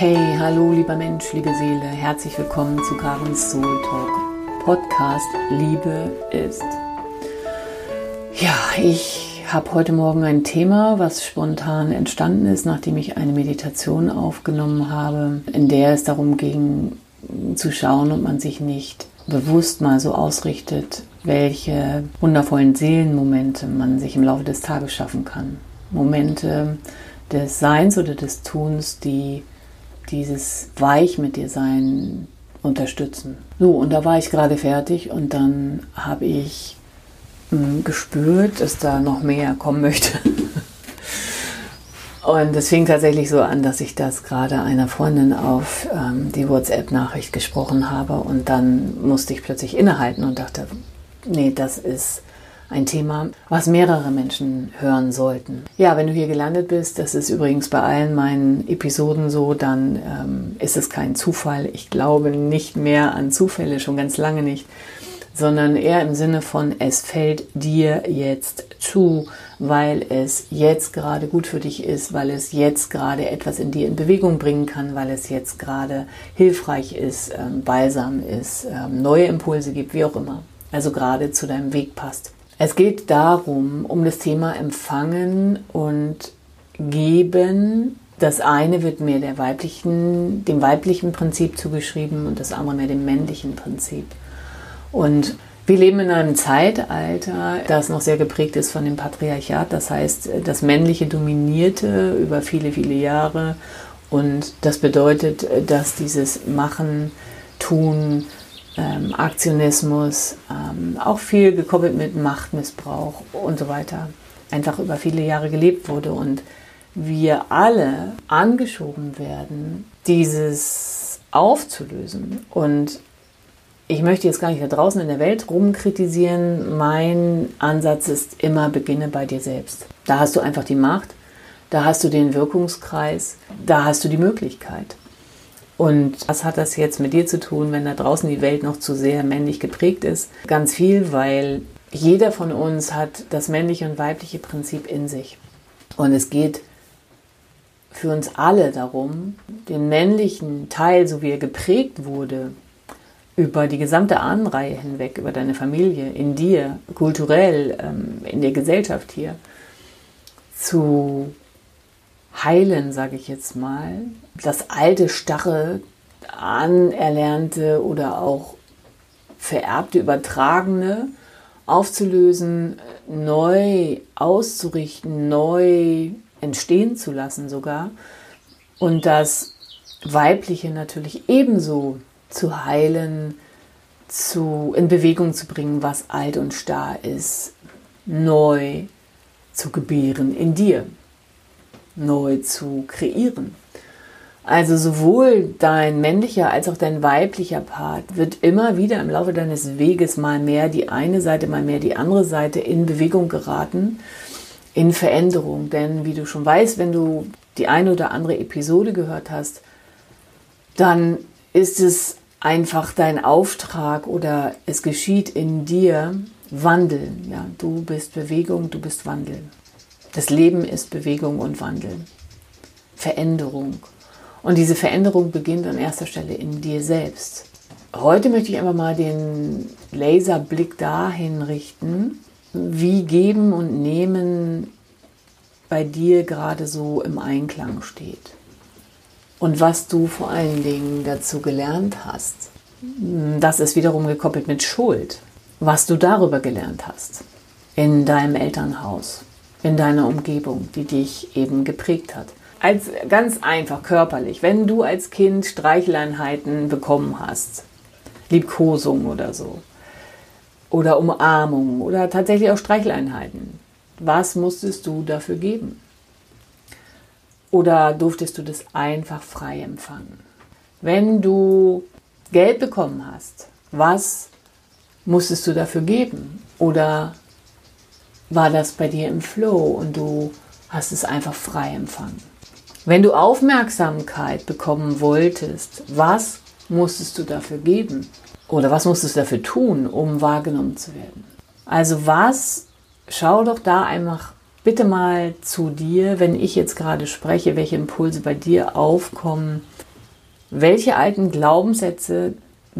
Hey, hallo lieber Mensch, liebe Seele, herzlich willkommen zu Karens Soul Talk Podcast Liebe ist. Ja, ich habe heute Morgen ein Thema, was spontan entstanden ist, nachdem ich eine Meditation aufgenommen habe, in der es darum ging zu schauen, ob man sich nicht bewusst mal so ausrichtet, welche wundervollen Seelenmomente man sich im Laufe des Tages schaffen kann. Momente des Seins oder des Tuns, die dieses Weich mit dir sein unterstützen. So, und da war ich gerade fertig und dann habe ich mh, hm, gespürt, dass da noch mehr kommen möchte. und es fing tatsächlich so an, dass ich das gerade einer Freundin auf ähm, die WhatsApp-Nachricht gesprochen habe und dann musste ich plötzlich innehalten und dachte, nee, das ist ein Thema, was mehrere Menschen hören sollten. Ja, wenn du hier gelandet bist, das ist übrigens bei allen meinen Episoden so, dann ähm, ist es kein Zufall. Ich glaube nicht mehr an Zufälle, schon ganz lange nicht, sondern eher im Sinne von, es fällt dir jetzt zu, weil es jetzt gerade gut für dich ist, weil es jetzt gerade etwas in dir in Bewegung bringen kann, weil es jetzt gerade hilfreich ist, ähm, balsam ist, ähm, neue Impulse gibt, wie auch immer. Also gerade zu deinem Weg passt. Es geht darum, um das Thema Empfangen und Geben. Das eine wird mehr der weiblichen, dem weiblichen Prinzip zugeschrieben und das andere mehr dem männlichen Prinzip. Und wir leben in einem Zeitalter, das noch sehr geprägt ist von dem Patriarchat. Das heißt, das Männliche dominierte über viele, viele Jahre. Und das bedeutet, dass dieses Machen, Tun, ähm, Aktionismus, ähm, auch viel gekoppelt mit Machtmissbrauch und so weiter, einfach über viele Jahre gelebt wurde und wir alle angeschoben werden, dieses aufzulösen. Und ich möchte jetzt gar nicht da draußen in der Welt rumkritisieren. Mein Ansatz ist immer, beginne bei dir selbst. Da hast du einfach die Macht, da hast du den Wirkungskreis, da hast du die Möglichkeit. Und was hat das jetzt mit dir zu tun, wenn da draußen die Welt noch zu sehr männlich geprägt ist? Ganz viel, weil jeder von uns hat das männliche und weibliche Prinzip in sich. Und es geht für uns alle darum, den männlichen Teil, so wie er geprägt wurde, über die gesamte Ahnenreihe hinweg, über deine Familie, in dir, kulturell, ähm, in der Gesellschaft hier, zu heilen, sage ich jetzt mal, das alte, starre, anerlernte oder auch vererbte, übertragene aufzulösen, neu auszurichten, neu entstehen zu lassen sogar. Und das Weibliche natürlich ebenso zu heilen, zu, in Bewegung zu bringen, was alt und starr ist, neu zu gebären in dir neu zu kreieren. Also sowohl dein männlicher als auch dein weiblicher Part wird immer wieder im Laufe deines Weges mal mehr die eine Seite, mal mehr die andere Seite in Bewegung geraten, in Veränderung. Denn wie du schon weißt, wenn du die eine oder andere Episode gehört hast, dann ist es einfach dein Auftrag oder es geschieht in dir Wandeln. Ja, du bist Bewegung, du bist Wandeln. Das Leben ist Bewegung und Wandel, Veränderung. Und diese Veränderung beginnt an erster Stelle in dir selbst. Heute möchte ich einfach mal den Laserblick dahin richten, wie Geben und Nehmen bei dir gerade so im Einklang steht. Und was du vor allen Dingen dazu gelernt hast. Das ist wiederum gekoppelt mit Schuld. Was du darüber gelernt hast in deinem Elternhaus in deiner Umgebung, die dich eben geprägt hat. Als ganz einfach körperlich, wenn du als Kind Streicheleinheiten bekommen hast, Liebkosung oder so, oder Umarmung oder tatsächlich auch Streicheleinheiten, was musstest du dafür geben? Oder durftest du das einfach frei empfangen? Wenn du Geld bekommen hast, was musstest du dafür geben? Oder war das bei dir im Flow und du hast es einfach frei empfangen. Wenn du Aufmerksamkeit bekommen wolltest, was musstest du dafür geben? Oder was musstest du dafür tun, um wahrgenommen zu werden? Also was, schau doch da einfach bitte mal zu dir, wenn ich jetzt gerade spreche, welche Impulse bei dir aufkommen. welche alten Glaubenssätze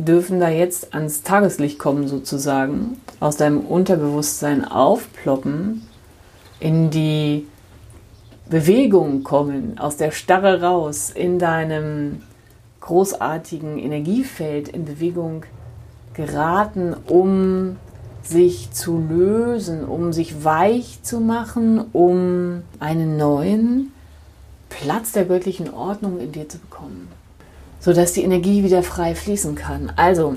dürfen da jetzt ans Tageslicht kommen, sozusagen, aus deinem Unterbewusstsein aufploppen, in die Bewegung kommen, aus der Starre raus, in deinem großartigen Energiefeld in Bewegung geraten, um sich zu lösen, um sich weich zu machen, um einen neuen Platz der göttlichen Ordnung in dir zu bekommen, sodass die Energie wieder frei fließen kann. Also,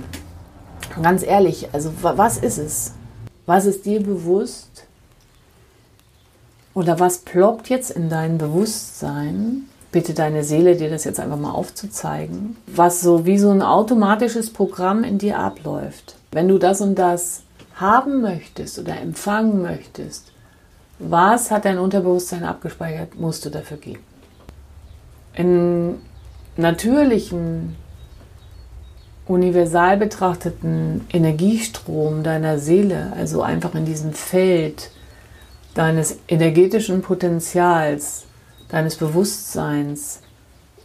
ganz ehrlich, also was ist es? Was ist dir bewusst? Oder was ploppt jetzt in dein Bewusstsein? Bitte deine Seele, dir das jetzt einfach mal aufzuzeigen, was so wie so ein automatisches Programm in dir abläuft. Wenn du das und das haben möchtest oder empfangen möchtest, was hat dein Unterbewusstsein abgespeichert, musst du dafür geben. In natürlichen, universal betrachteten Energiestrom deiner Seele, also einfach in diesem Feld deines energetischen Potenzials, deines Bewusstseins,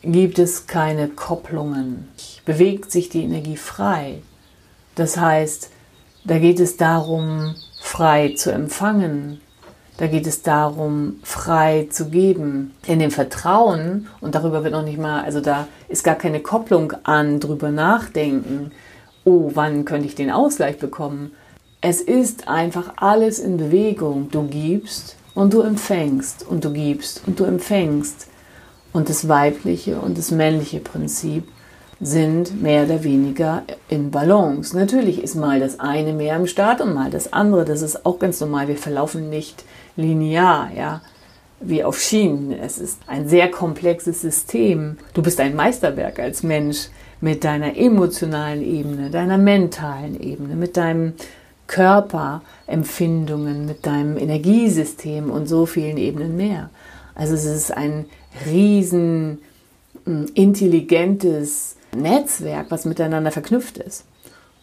gibt es keine Kopplungen. Bewegt sich die Energie frei. Das heißt, da geht es darum, frei zu empfangen. Da geht es darum, frei zu geben. In dem Vertrauen, und darüber wird noch nicht mal, also da ist gar keine Kopplung an, drüber nachdenken, oh, wann könnte ich den Ausgleich bekommen. Es ist einfach alles in Bewegung. Du gibst und du empfängst und du gibst und du empfängst. Und das weibliche und das männliche Prinzip sind mehr oder weniger in Balance. Natürlich ist mal das eine mehr im Start und mal das andere. Das ist auch ganz normal. Wir verlaufen nicht linear, ja, wie auf Schienen. Es ist ein sehr komplexes System. Du bist ein Meisterwerk als Mensch mit deiner emotionalen Ebene, deiner mentalen Ebene, mit deinem Körperempfindungen, mit deinem Energiesystem und so vielen Ebenen mehr. Also es ist ein riesen hm, intelligentes Netzwerk, was miteinander verknüpft ist.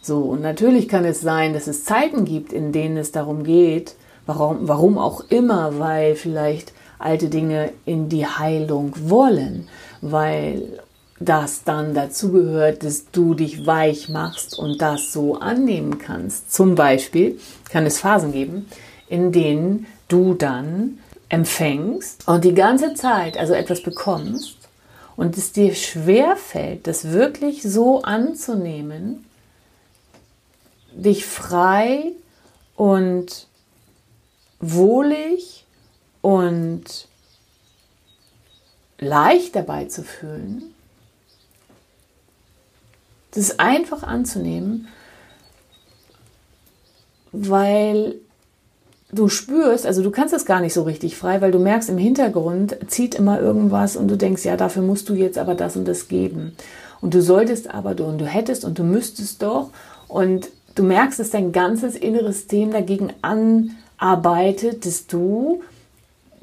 So, und natürlich kann es sein, dass es Zeiten gibt, in denen es darum geht, warum, warum auch immer, weil vielleicht alte Dinge in die Heilung wollen, weil das dann dazu gehört, dass du dich weich machst und das so annehmen kannst. Zum Beispiel kann es Phasen geben, in denen du dann empfängst und die ganze Zeit also etwas bekommst und es dir schwer fällt, das wirklich so anzunehmen, dich frei und wohlig und leicht dabei zu fühlen, das einfach anzunehmen, weil du spürst, also du kannst es gar nicht so richtig frei, weil du merkst, im Hintergrund zieht immer irgendwas und du denkst, ja, dafür musst du jetzt aber das und das geben. Und du solltest aber du und du hättest und du müsstest doch. Und du merkst, dass dein ganzes inneres System dagegen anarbeitet, dass du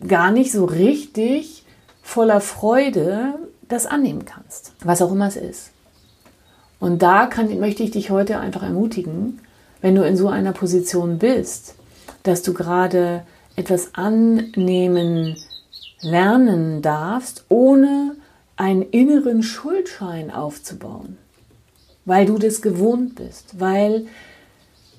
gar nicht so richtig voller Freude das annehmen kannst, was auch immer es ist. Und da kann, möchte ich dich heute einfach ermutigen, wenn du in so einer Position bist, dass du gerade etwas annehmen lernen darfst, ohne einen inneren Schuldschein aufzubauen, weil du das gewohnt bist, weil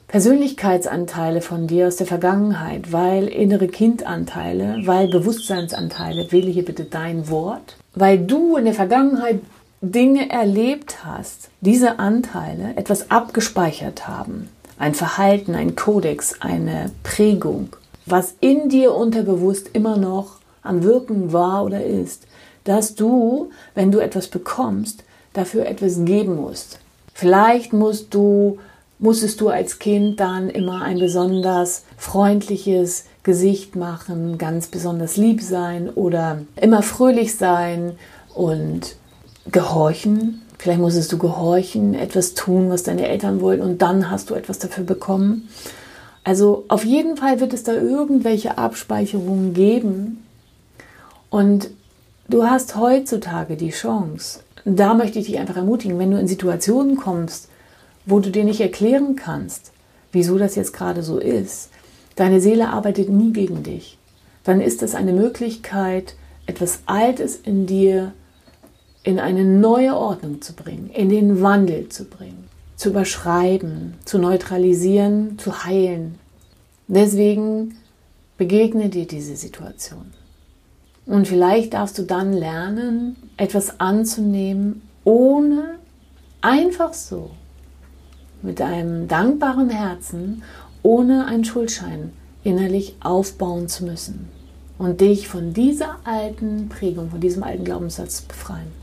Persönlichkeitsanteile von dir aus der Vergangenheit, weil innere Kindanteile, weil Bewusstseinsanteile, wähle hier bitte dein Wort, weil du in der Vergangenheit Dinge erlebt hast, diese Anteile etwas abgespeichert haben, ein Verhalten, ein Kodex, eine Prägung, was in dir unterbewusst immer noch am Wirken war oder ist, dass du, wenn du etwas bekommst, dafür etwas geben musst. Vielleicht musst du, musstest du als Kind dann immer ein besonders freundliches Gesicht machen, ganz besonders lieb sein oder immer fröhlich sein und gehorchen, Vielleicht musstest du gehorchen, etwas tun, was deine Eltern wollten und dann hast du etwas dafür bekommen. Also auf jeden Fall wird es da irgendwelche Abspeicherungen geben. Und du hast heutzutage die Chance, da möchte ich dich einfach ermutigen, wenn du in Situationen kommst, wo du dir nicht erklären kannst, wieso das jetzt gerade so ist, deine Seele arbeitet nie gegen dich, dann ist das eine Möglichkeit, etwas Altes in dir in eine neue Ordnung zu bringen, in den Wandel zu bringen, zu überschreiben, zu neutralisieren, zu heilen. Deswegen begegne dir diese Situation. Und vielleicht darfst du dann lernen, etwas anzunehmen, ohne einfach so, mit einem dankbaren Herzen, ohne einen Schuldschein innerlich aufbauen zu müssen und dich von dieser alten Prägung, von diesem alten Glaubenssatz befreien.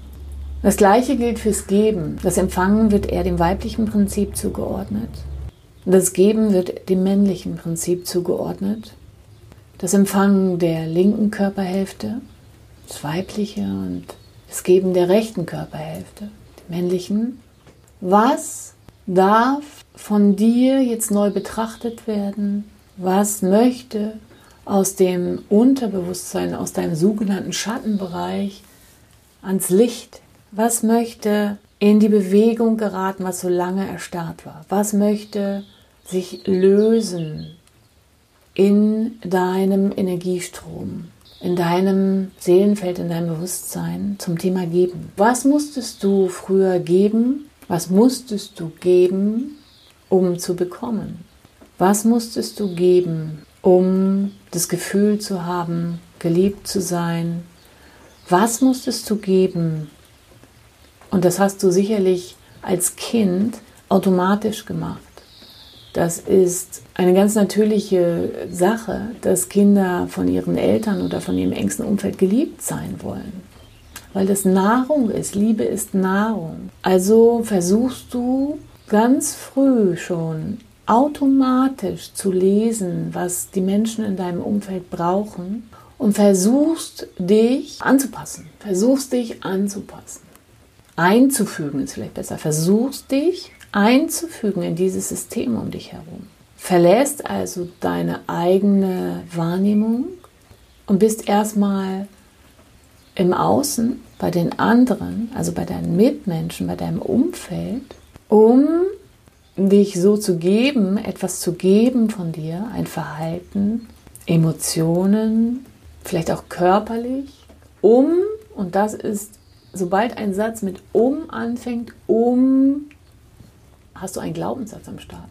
Das gleiche gilt fürs Geben. Das Empfangen wird eher dem weiblichen Prinzip zugeordnet. Das Geben wird dem männlichen Prinzip zugeordnet. Das Empfangen der linken Körperhälfte, das weibliche und das Geben der rechten Körperhälfte, dem männlichen. Was darf von dir jetzt neu betrachtet werden? Was möchte aus dem Unterbewusstsein, aus deinem sogenannten Schattenbereich ans Licht? Was möchte in die Bewegung geraten, was so lange erstarrt war? Was möchte sich lösen in deinem Energiestrom, in deinem Seelenfeld, in deinem Bewusstsein zum Thema Geben? Was musstest du früher geben? Was musstest du geben, um zu bekommen? Was musstest du geben, um das Gefühl zu haben, geliebt zu sein? Was musstest du geben? Und das hast du sicherlich als Kind automatisch gemacht. Das ist eine ganz natürliche Sache, dass Kinder von ihren Eltern oder von ihrem engsten Umfeld geliebt sein wollen. Weil das Nahrung ist. Liebe ist Nahrung. Also versuchst du ganz früh schon automatisch zu lesen, was die Menschen in deinem Umfeld brauchen und versuchst dich anzupassen. Versuchst dich anzupassen. Einzufügen ist vielleicht besser. Versuchst dich einzufügen in dieses System um dich herum. Verlässt also deine eigene Wahrnehmung und bist erstmal im Außen bei den anderen, also bei deinen Mitmenschen, bei deinem Umfeld, um dich so zu geben, etwas zu geben von dir, ein Verhalten, Emotionen, vielleicht auch körperlich, um, und das ist, sobald ein Satz mit um anfängt, um, hast du einen Glaubenssatz am Start.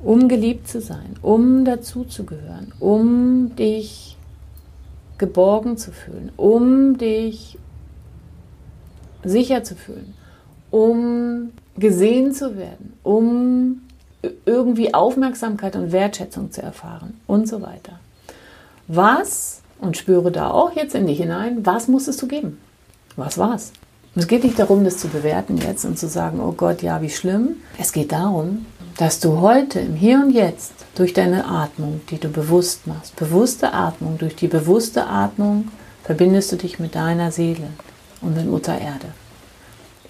Um geliebt zu sein, um dazuzugehören, um dich geborgen zu fühlen, um dich sicher zu fühlen, um gesehen zu werden, um irgendwie Aufmerksamkeit und Wertschätzung zu erfahren und so weiter. Was, und spüre da auch jetzt in dich hinein, was musstest du geben? Was war's? es geht nicht darum, das zu bewerten jetzt und zu sagen, oh Gott, ja, wie schlimm. Es geht darum, dass du heute im Hier und Jetzt durch deine Atmung, die du bewusst machst, bewusste Atmung, durch die bewusste Atmung verbindest du dich mit deiner Seele und mit Mutter Erde.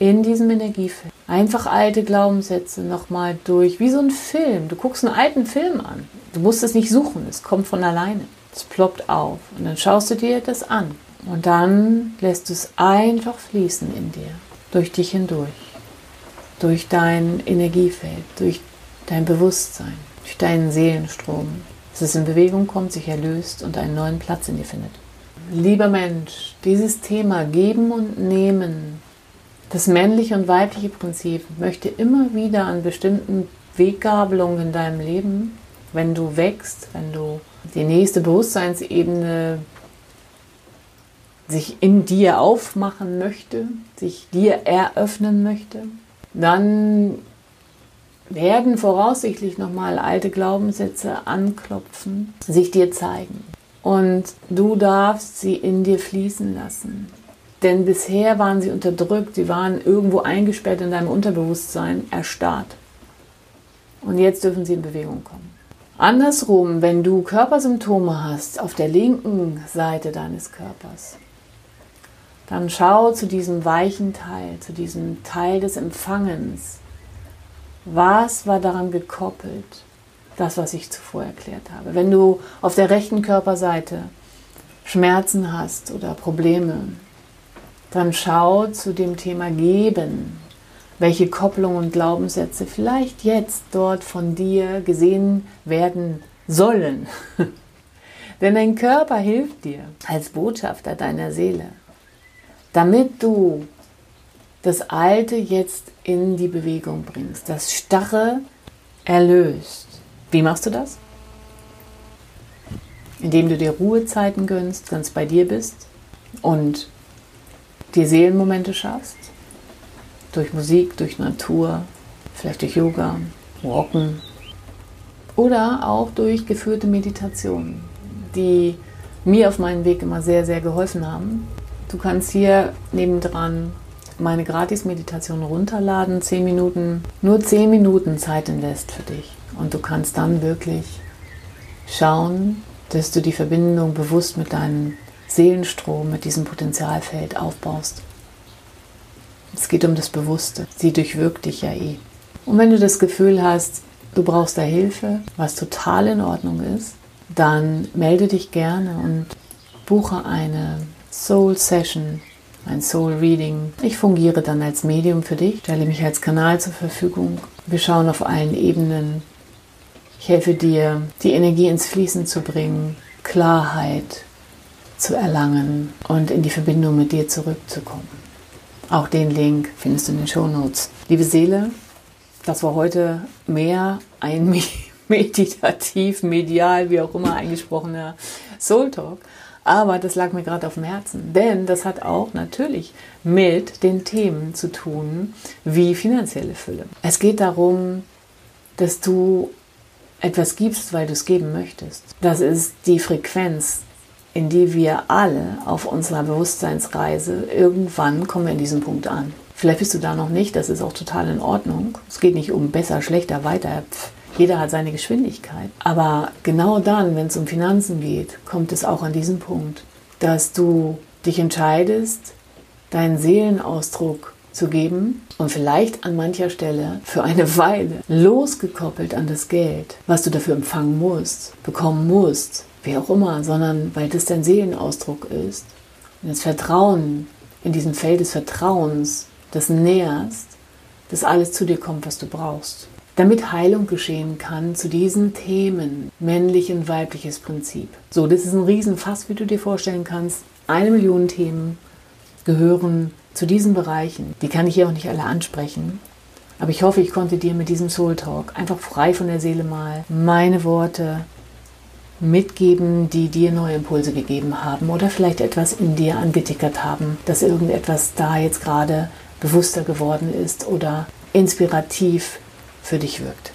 In diesem Energiefeld. Einfach alte Glaubenssätze nochmal durch, wie so ein Film. Du guckst einen alten Film an. Du musst es nicht suchen, es kommt von alleine. Es ploppt auf und dann schaust du dir das an. Und dann lässt du es einfach fließen in dir, durch dich hindurch, durch dein Energiefeld, durch dein Bewusstsein, durch deinen Seelenstrom, dass es in Bewegung kommt, sich erlöst und einen neuen Platz in dir findet. Lieber Mensch, dieses Thema Geben und Nehmen, das männliche und weibliche Prinzip möchte immer wieder an bestimmten Weggabelungen in deinem Leben, wenn du wächst, wenn du die nächste Bewusstseinsebene sich in dir aufmachen möchte, sich dir eröffnen möchte, dann werden voraussichtlich nochmal alte Glaubenssätze anklopfen, sich dir zeigen. Und du darfst sie in dir fließen lassen. Denn bisher waren sie unterdrückt, sie waren irgendwo eingesperrt in deinem Unterbewusstsein, erstarrt. Und jetzt dürfen sie in Bewegung kommen. Andersrum, wenn du Körpersymptome hast auf der linken Seite deines Körpers, dann schau zu diesem weichen Teil, zu diesem Teil des Empfangens. Was war daran gekoppelt? Das, was ich zuvor erklärt habe. Wenn du auf der rechten Körperseite Schmerzen hast oder Probleme, dann schau zu dem Thema Geben, welche Kopplungen und Glaubenssätze vielleicht jetzt dort von dir gesehen werden sollen. Denn dein Körper hilft dir als Botschafter deiner Seele damit du das Alte jetzt in die Bewegung bringst, das Starre erlöst. Wie machst du das? Indem du dir Ruhezeiten gönnst, ganz bei dir bist und dir Seelenmomente schaffst. Durch Musik, durch Natur, vielleicht durch Yoga, Walken oder auch durch geführte Meditationen, die mir auf meinem Weg immer sehr, sehr geholfen haben. Du kannst hier nebendran meine Gratis-Meditation runterladen, 10 Minuten, nur 10 Minuten Zeit invest für dich. Und du kannst dann wirklich schauen, dass du die Verbindung bewusst mit deinem Seelenstrom, mit diesem Potenzialfeld aufbaust. Es geht um das Bewusste. Sie durchwirkt dich ja eh. Und wenn du das Gefühl hast, du brauchst da Hilfe, was total in Ordnung ist, dann melde dich gerne und buche eine Soul Session, ein Soul Reading. Ich fungiere dann als Medium für dich, stelle mich als Kanal zur Verfügung. Wir schauen auf allen Ebenen. Ich helfe dir, die Energie ins Fließen zu bringen, Klarheit zu erlangen und in die Verbindung mit dir zurückzukommen. Auch den Link findest du in den Show Notes. Liebe Seele, das war heute mehr ein meditativ, medial, wie auch immer eingesprochener Soul Talk. Aber das lag mir gerade auf dem Herzen, denn das hat auch natürlich mit den Themen zu tun, wie finanzielle Fülle. Es geht darum, dass du etwas gibst, weil du es geben möchtest. Das ist die Frequenz, in die wir alle auf unserer Bewusstseinsreise irgendwann kommen wir in diesem Punkt an. Vielleicht bist du da noch nicht, das ist auch total in Ordnung. Es geht nicht um besser, schlechter, weiter. Pff, jeder hat seine Geschwindigkeit. Aber genau dann, wenn es um Finanzen geht, kommt es auch an diesen Punkt, dass du dich entscheidest, deinen Seelenausdruck zu geben und vielleicht an mancher Stelle für eine Weile losgekoppelt an das Geld, was du dafür empfangen musst, bekommen musst, wie auch immer, sondern weil das dein Seelenausdruck ist und das Vertrauen in diesem Feld des Vertrauens das näherst, dass alles zu dir kommt, was du brauchst. Damit Heilung geschehen kann zu diesen Themen, männlich und weibliches Prinzip. So, das ist ein Riesenfass, wie du dir vorstellen kannst. Eine Million Themen gehören zu diesen Bereichen. Die kann ich hier auch nicht alle ansprechen. Aber ich hoffe, ich konnte dir mit diesem Soul Talk einfach frei von der Seele mal meine Worte mitgeben, die dir neue Impulse gegeben haben oder vielleicht etwas in dir angetickert haben, dass irgendetwas da jetzt gerade bewusster geworden ist oder inspirativ für dich wirkt.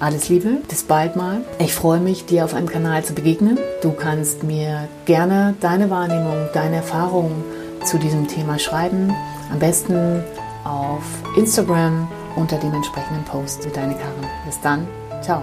Alles Liebe, bis bald mal. Ich freue mich, dir auf einem Kanal zu begegnen. Du kannst mir gerne deine Wahrnehmung, deine Erfahrungen zu diesem Thema schreiben. Am besten auf Instagram unter dem entsprechenden Post deine Karin. Bis dann, ciao.